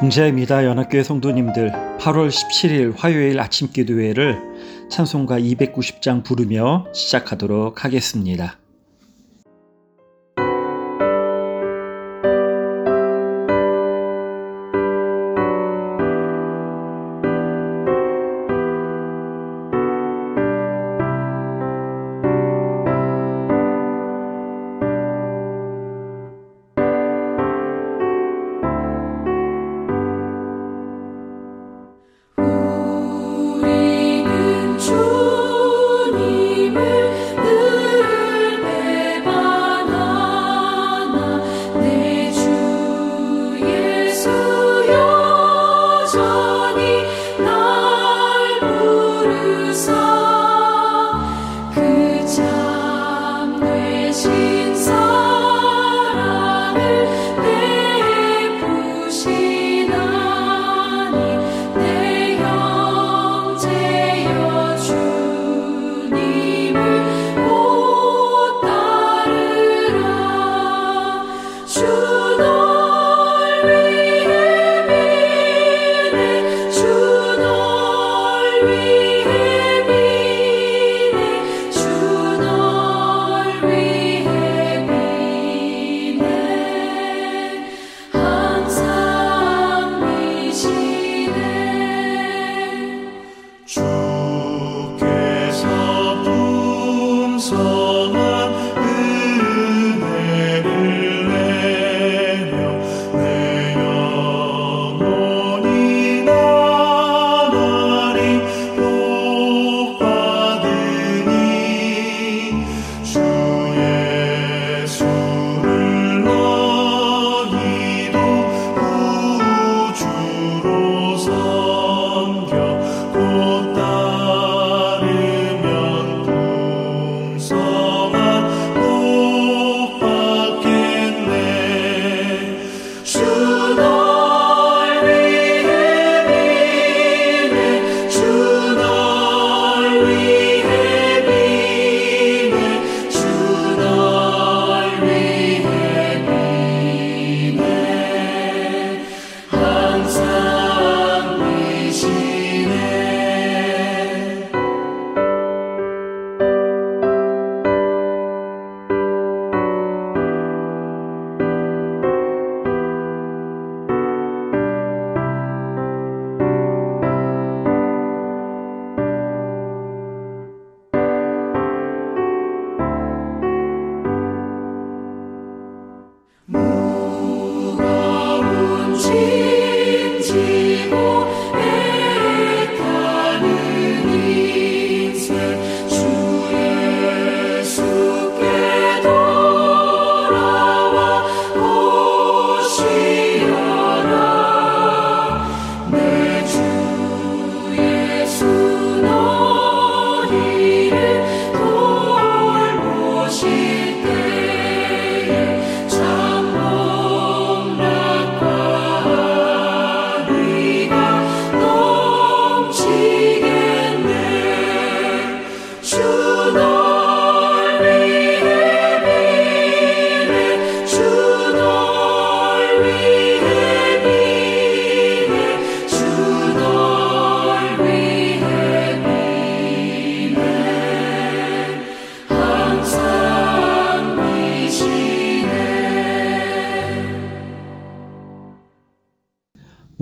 공자입니다. 연합교회 성도님들 8월 17일 화요일 아침 기도회를 찬송가 290장 부르며 시작하도록 하겠습니다. 说你能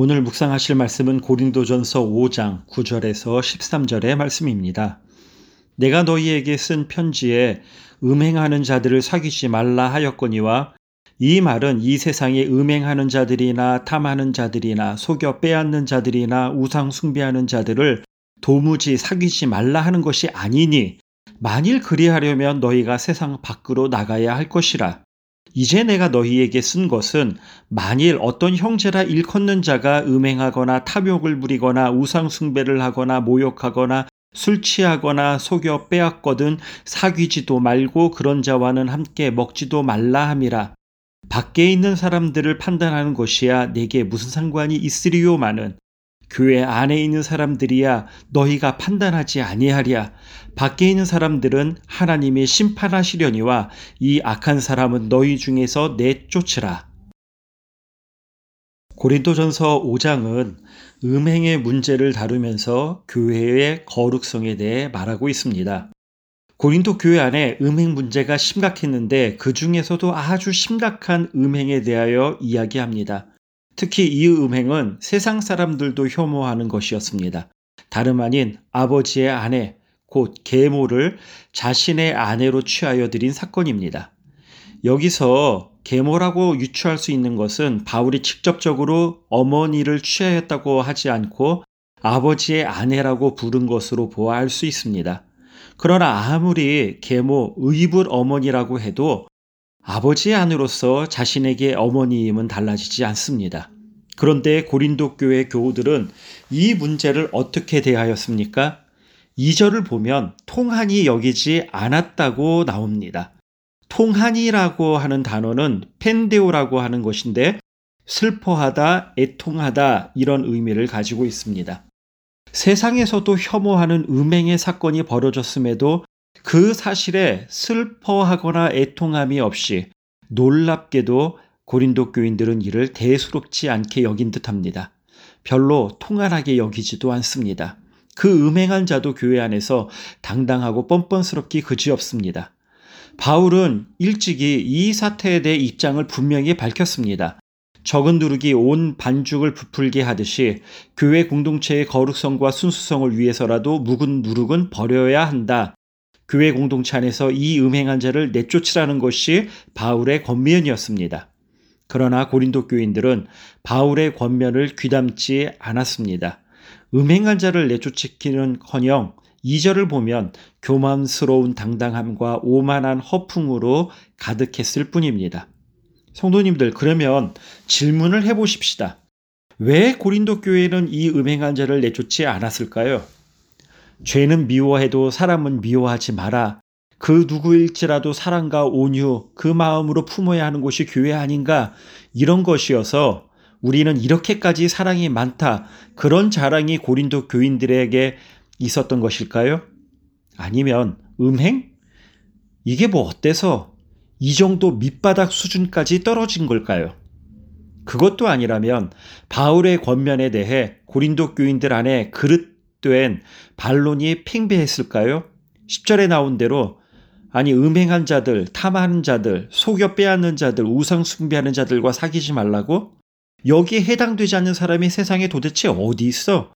오늘 묵상하실 말씀은 고린도전서 5장 9절에서 13절의 말씀입니다. 내가 너희에게 쓴 편지에 음행하는 자들을 사귀지 말라 하였거니와 이 말은 이 세상에 음행하는 자들이나 탐하는 자들이나 속여 빼앗는 자들이나 우상 숭배하는 자들을 도무지 사귀지 말라 하는 것이 아니니 만일 그리하려면 너희가 세상 밖으로 나가야 할 것이라. 이제 내가 너희에게 쓴 것은 만일 어떤 형제라 일컫는 자가 음행하거나 탐욕을 부리거나 우상숭배를 하거나 모욕하거나 술 취하거나 속여 빼앗거든 사귀지도 말고 그런 자와는 함께 먹지도 말라 함이라. 밖에 있는 사람들을 판단하는 것이야 내게 무슨 상관이 있으리요마는 교회 안에 있는 사람들이야 너희가 판단하지 아니하랴. 밖에 있는 사람들은 하나님이 심판하시려니와 이 악한 사람은 너희 중에서 내쫓으라. 고린도전서 5장은 음행의 문제를 다루면서 교회의 거룩성에 대해 말하고 있습니다. 고린도 교회 안에 음행 문제가 심각했는데 그 중에서도 아주 심각한 음행에 대하여 이야기합니다. 특히 이 음행은 세상 사람들도 혐오하는 것이었습니다. 다름 아닌 아버지의 아내, 곧 계모를 자신의 아내로 취하여 드린 사건입니다. 여기서 계모라고 유추할 수 있는 것은 바울이 직접적으로 어머니를 취하였다고 하지 않고 아버지의 아내라고 부른 것으로 보아 할 수 있습니다. 그러나 아무리 계모 의붓 어머니라고 해도 아버지의 아내로서 자신에게 어머니임은 달라지지 않습니다. 그런데 고린도 교회 교우들은 이 문제를 어떻게 대하였습니까? 2절을 보면 통한이 여기지 않았다고 나옵니다. 통한이라고 하는 단어는 펜데오라고 하는 것인데 슬퍼하다, 애통하다 이런 의미를 가지고 있습니다. 세상에서도 혐오하는 음행의 사건이 벌어졌음에도 그 사실에 슬퍼하거나 애통함이 없이 놀랍게도 고린도 교인들은 이를 대수롭지 않게 여긴 듯합니다. 별로 통한하게 여기지도 않습니다. 그 음행한 자도 교회 안에서 당당하고 뻔뻔스럽기 그지없습니다. 바울은 일찍이 이 사태에 대해 입장을 분명히 밝혔습니다. 적은 누룩이 온 반죽을 부풀게 하듯이 교회 공동체의 거룩성과 순수성을 위해서라도 묵은 누룩은 버려야 한다. 교회 공동체 안에서 이 음행한 자를 내쫓으라는 것이 바울의 권면이었습니다. 그러나 고린도 교인들은 바울의 권면을 귀담지 않았습니다. 음행한 자를 내쫓기는 커녕 2절을 보면 교만스러운 당당함과 오만한 허풍으로 가득했을 뿐입니다. 성도님들, 그러면 질문을 해보십시다. 왜 고린도 교회는 이 음행한 자를 내쫓지 않았을까요? 죄는 미워해도 사람은 미워하지 마라. 그 누구일지라도 사랑과 온유, 그 마음으로 품어야 하는 곳이 교회 아닌가? 이런 것이어서 우리는 이렇게까지 사랑이 많다. 그런 자랑이 고린도 교인들에게 있었던 것일까요? 아니면 음행? 이게 뭐 어때서 이 정도 밑바닥 수준까지 떨어진 걸까요? 그것도 아니라면 바울의 권면에 대해 고린도 교인들 안에 그릇 된 반론이 팽배했을까요? 10절에 나온 대로 아니 음행한 자들, 탐하는 자들, 속여 빼앗는 자들, 우상 숭배하는 자들과 사귀지 말라고? 여기에 해당되지 않는 사람이 세상에 도대체 어디 있어?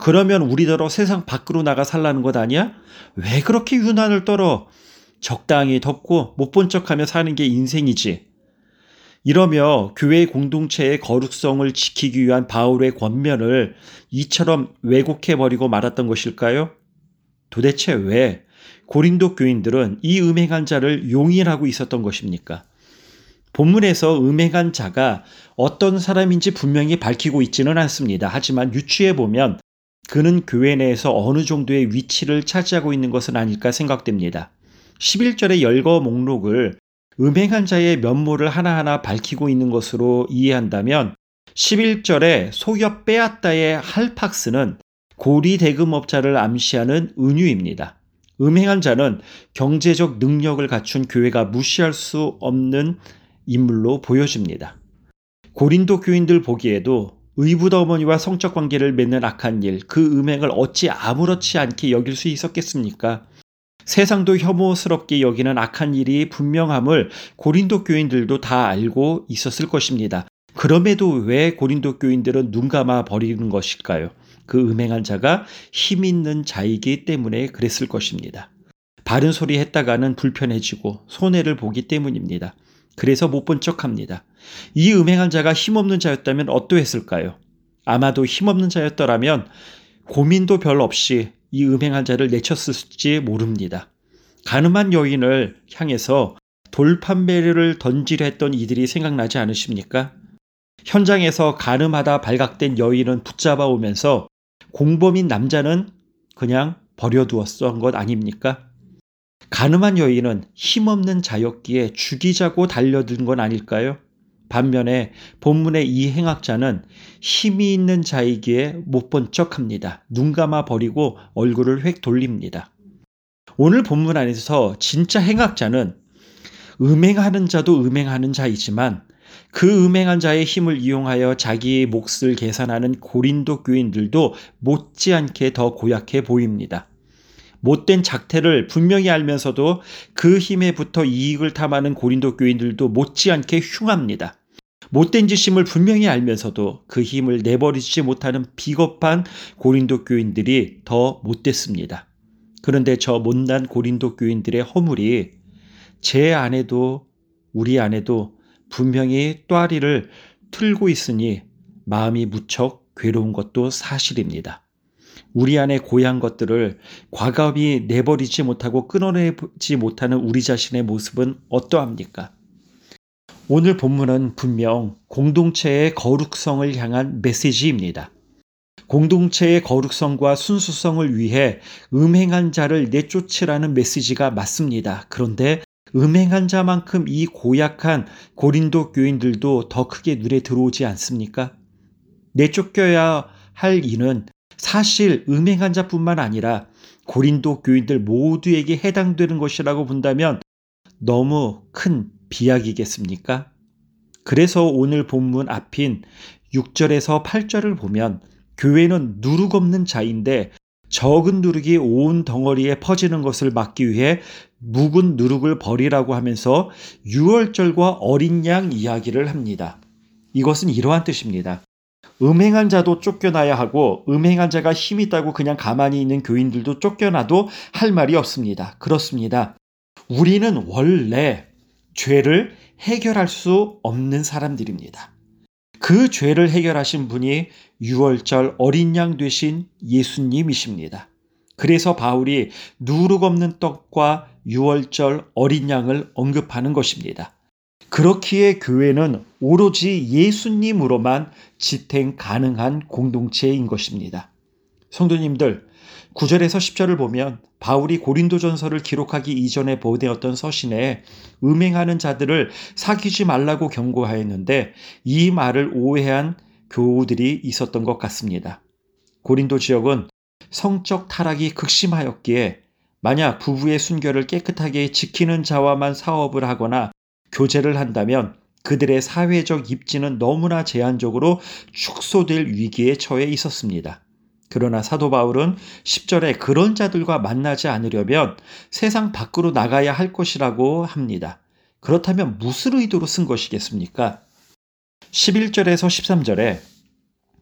그러면 우리더러 세상 밖으로 나가 살라는 것 아니야? 왜 그렇게 유난을 떨어? 적당히 덮고 못 본 척하며 사는 게 인생이지. 이러며 교회 공동체의 거룩성을 지키기 위한 바울의 권면을 이처럼 왜곡해버리고 말았던 것일까요? 도대체 왜 고린도 교인들은 이 음행한 자를 용인하고 있었던 것입니까? 본문에서 음행한 자가 어떤 사람인지 분명히 밝히고 있지는 않습니다. 하지만 유추해 보면 그는 교회 내에서 어느 정도의 위치를 차지하고 있는 것은 아닐까 생각됩니다. 11절의 열거 목록을 음행한 자의 면모를 하나하나 밝히고 있는 것으로 이해한다면 11절에 속여 빼앗다의 할팍스는 고리 대금업자를 암시하는 은유입니다. 음행한 자는 경제적 능력을 갖춘 교회가 무시할 수 없는 인물로 보여집니다. 고린도 교인들 보기에도 의붓 어머니와 성적 관계를 맺는 악한 일, 그 음행을 어찌 아무렇지 않게 여길 수 있었겠습니까? 세상도 혐오스럽게 여기는 악한 일이 분명함을 고린도 교인들도 다 알고 있었을 것입니다. 그럼에도 왜 고린도 교인들은 눈 감아 버리는 것일까요? 그 음행한 자가 힘 있는 자이기 때문에 그랬을 것입니다. 바른 소리 했다가는 불편해지고 손해를 보기 때문입니다. 그래서 못 본 척합니다. 이 음행한 자가 힘없는 자였다면 어떠했을까요? 아마도 힘없는 자였더라면 고민도 별 없이 이 음행한 자를 내쳤을지 모릅니다. 가늠한 여인을 향해서 돌판매를 던지려 했던 이들이 생각나지 않으십니까? 현장에서 가늠하다 발각된 여인은 붙잡아 오면서 공범인 남자는 그냥 버려두었던 것 아닙니까? 가늠한 여인은 힘없는 자였기에 죽이자고 달려든 건 아닐까요? 반면에 본문의 이 행악자는 힘이 있는 자이기에 못 본 척합니다. 눈 감아 버리고 얼굴을 획 돌립니다. 오늘 본문 안에서 진짜 행악자는 음행하는 자도 음행하는 자이지만 그 음행한 자의 힘을 이용하여 자기의 몫을 계산하는 고린도 교인들도 못지않게 더 고약해 보입니다. 못된 작태를 분명히 알면서도 그 힘에 붙어 이익을 탐하는 고린도 교인들도 못지않게 흉합니다. 못된 짓임을 분명히 알면서도 그 힘을 내버리지 못하는 비겁한 고린도 교인들이 더 못됐습니다. 그런데 저 못난 고린도 교인들의 허물이 제 안에도 우리 안에도 분명히 또아리를 틀고 있으니 마음이 무척 괴로운 것도 사실입니다. 우리 안에 고향 것들을 과감히 내버리지 못하고 끊어내지 못하는 우리 자신의 모습은 어떠합니까? 오늘 본문은 분명 공동체의 거룩성을 향한 메시지입니다. 공동체의 거룩성과 순수성을 위해 음행한 자를 내쫓으라는 메시지가 맞습니다. 그런데 음행한 자만큼 이 고약한 고린도 교인들도 더 크게 눈에 들어오지 않습니까? 내쫓겨야 할 이는 사실 음행한 자뿐만 아니라 고린도 교인들 모두에게 해당되는 것이라고 본다면 너무 큰 비약이겠습니까? 그래서 오늘 본문 앞인 6절에서 8절을 보면 교회는 누룩 없는 자인데 적은 누룩이 온 덩어리에 퍼지는 것을 막기 위해 묵은 누룩을 버리라고 하면서 6월절과 어린 양 이야기를 합니다. 이것은 이러한 뜻입니다. 음행한 자도 쫓겨나야 하고 음행한 자가 힘 있다고 그냥 가만히 있는 교인들도 쫓겨나도 할 말이 없습니다. 그렇습니다. 우리는 원래 죄를 해결할 수 없는 사람들입니다. 그 죄를 해결하신 분이 6월절 어린 양 되신 예수님이십니다. 그래서 바울이 누룩 없는 떡과 6월절 어린 양을 언급하는 것입니다. 그렇기에 교회는 오로지 예수님으로만 지탱 가능한 공동체인 것입니다. 성도님들, 9절에서 10절을 보면 바울이 고린도전서를 기록하기 이전에 보내었던 서신에 음행하는 자들을 사귀지 말라고 경고하였는데 이 말을 오해한 교우들이 있었던 것 같습니다. 고린도 지역은 성적 타락이 극심하였기에 만약 부부의 순결을 깨끗하게 지키는 자와만 사업을 하거나 교제를 한다면 그들의 사회적 입지는 너무나 제한적으로 축소될 위기에 처해 있었습니다. 그러나 사도 바울은 10절에 그런 자들과 만나지 않으려면 세상 밖으로 나가야 할 것이라고 합니다. 그렇다면 무슨 의도로 쓴 것이겠습니까? 11절에서 13절에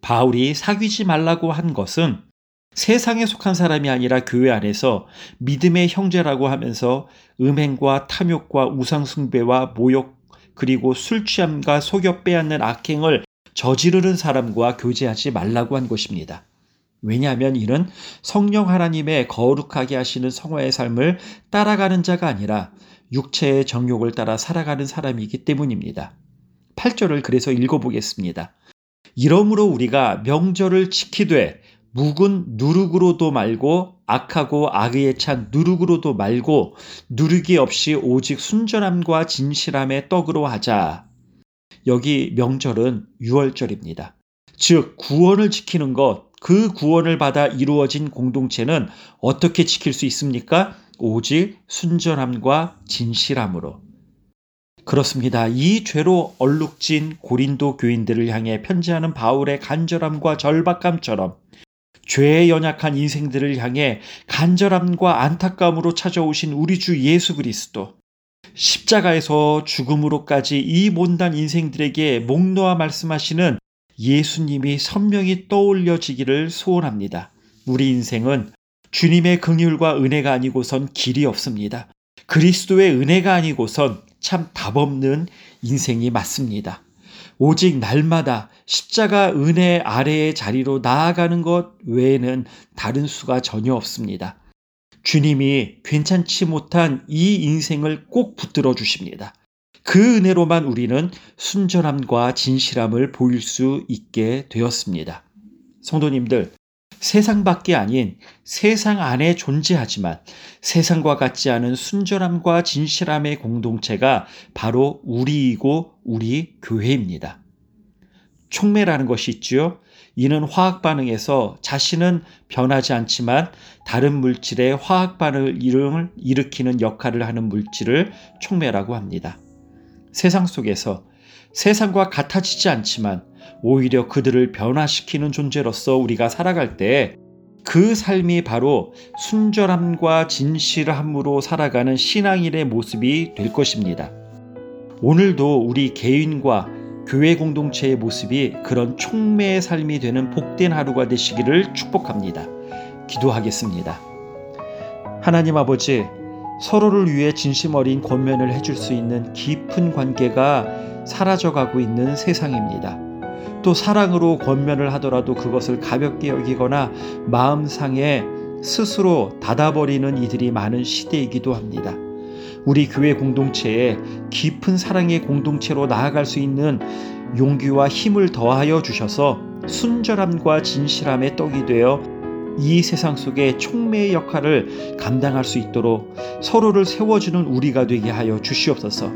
바울이 사귀지 말라고 한 것은 세상에 속한 사람이 아니라 교회 안에서 믿음의 형제라고 하면서 음행과 탐욕과 우상숭배와 모욕 그리고 술 취함과 속여 빼앗는 악행을 저지르는 사람과 교제하지 말라고 한 것입니다. 왜냐하면 이는 성령 하나님의 거룩하게 하시는 성화의 삶을 따라가는 자가 아니라 육체의 정욕을 따라 살아가는 사람이기 때문입니다. 8절을 그래서 읽어보겠습니다. 이러므로 우리가 명절을 지키되 묵은 누룩으로도 말고 악하고 악의에 찬 누룩으로도 말고 누룩이 없이 오직 순전함과 진실함의 떡으로 하자. 여기 명절은 6월절입니다. 즉 구원을 지키는 것, 그 구원을 받아 이루어진 공동체는 어떻게 지킬 수 있습니까? 오직 순전함과 진실함으로. 그렇습니다. 이 죄로 얼룩진 고린도 교인들을 향해 편지하는 바울의 간절함과 절박함처럼 죄에 연약한 인생들을 향해 간절함과 안타까움으로 찾아오신 우리 주 예수 그리스도. 십자가에서 죽음으로까지 이 못난 인생들에게 목 놓아 말씀하시는 예수님이 선명히 떠올려지기를 소원합니다. 우리 인생은 주님의 긍휼과 은혜가 아니고선 길이 없습니다. 그리스도의 은혜가 아니고선 참 답없는 인생이 맞습니다. 오직 날마다 십자가 은혜 아래의 자리로 나아가는 것 외에는 다른 수가 전혀 없습니다. 주님이 괜찮지 못한 이 인생을 꼭 붙들어 주십니다. 그 은혜로만 우리는 순전함과 진실함을 보일 수 있게 되었습니다. 성도님들, 세상 밖에 아닌 세상 안에 존재하지만 세상과 같지 않은 순전함과 진실함의 공동체가 바로 우리이고 우리 교회입니다. 촉매라는 것이 있지요. 이는 화학 반응에서 자신은 변하지 않지만 다른 물질의 화학 반응을 일으키는 역할을 하는 물질을 촉매라고 합니다. 세상 속에서 세상과 같아지지 않지만 오히려 그들을 변화시키는 존재로서 우리가 살아갈 때 그 삶이 바로 순절함과 진실함으로 살아가는 신앙인의 모습이 될 것입니다. 오늘도 우리 개인과 교회 공동체의 모습이 그런 촉매의 삶이 되는 복된 하루가 되시기를 축복합니다. 기도하겠습니다. 하나님 아버지, 서로를 위해 진심 어린 권면을 해줄 수 있는 깊은 관계가 사라져가고 있는 세상입니다. 또 사랑으로 권면을 하더라도 그것을 가볍게 여기거나 마음상에 스스로 닫아버리는 이들이 많은 시대이기도 합니다. 우리 교회 공동체에 깊은 사랑의 공동체로 나아갈 수 있는 용기와 힘을 더하여 주셔서 순절함과 진실함의 떡이 되어 이 세상 속에 촉매의 역할을 감당할 수 있도록 서로를 세워주는 우리가 되게 하여 주시옵소서.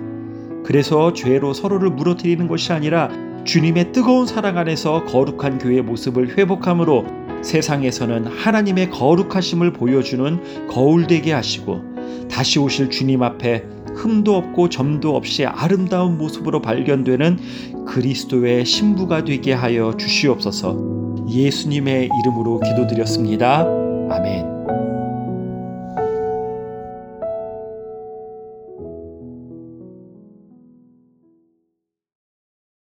그래서 죄로 서로를 무너뜨리는 것이 아니라 주님의 뜨거운 사랑 안에서 거룩한 교회의 모습을 회복함으로 세상에서는 하나님의 거룩하심을 보여주는 거울 되게 하시고 다시 오실 주님 앞에 흠도 없고 점도 없이 아름다운 모습으로 발견되는 그리스도의 신부가 되게 하여 주시옵소서 예수님의 이름으로 기도드렸습니다. 아멘.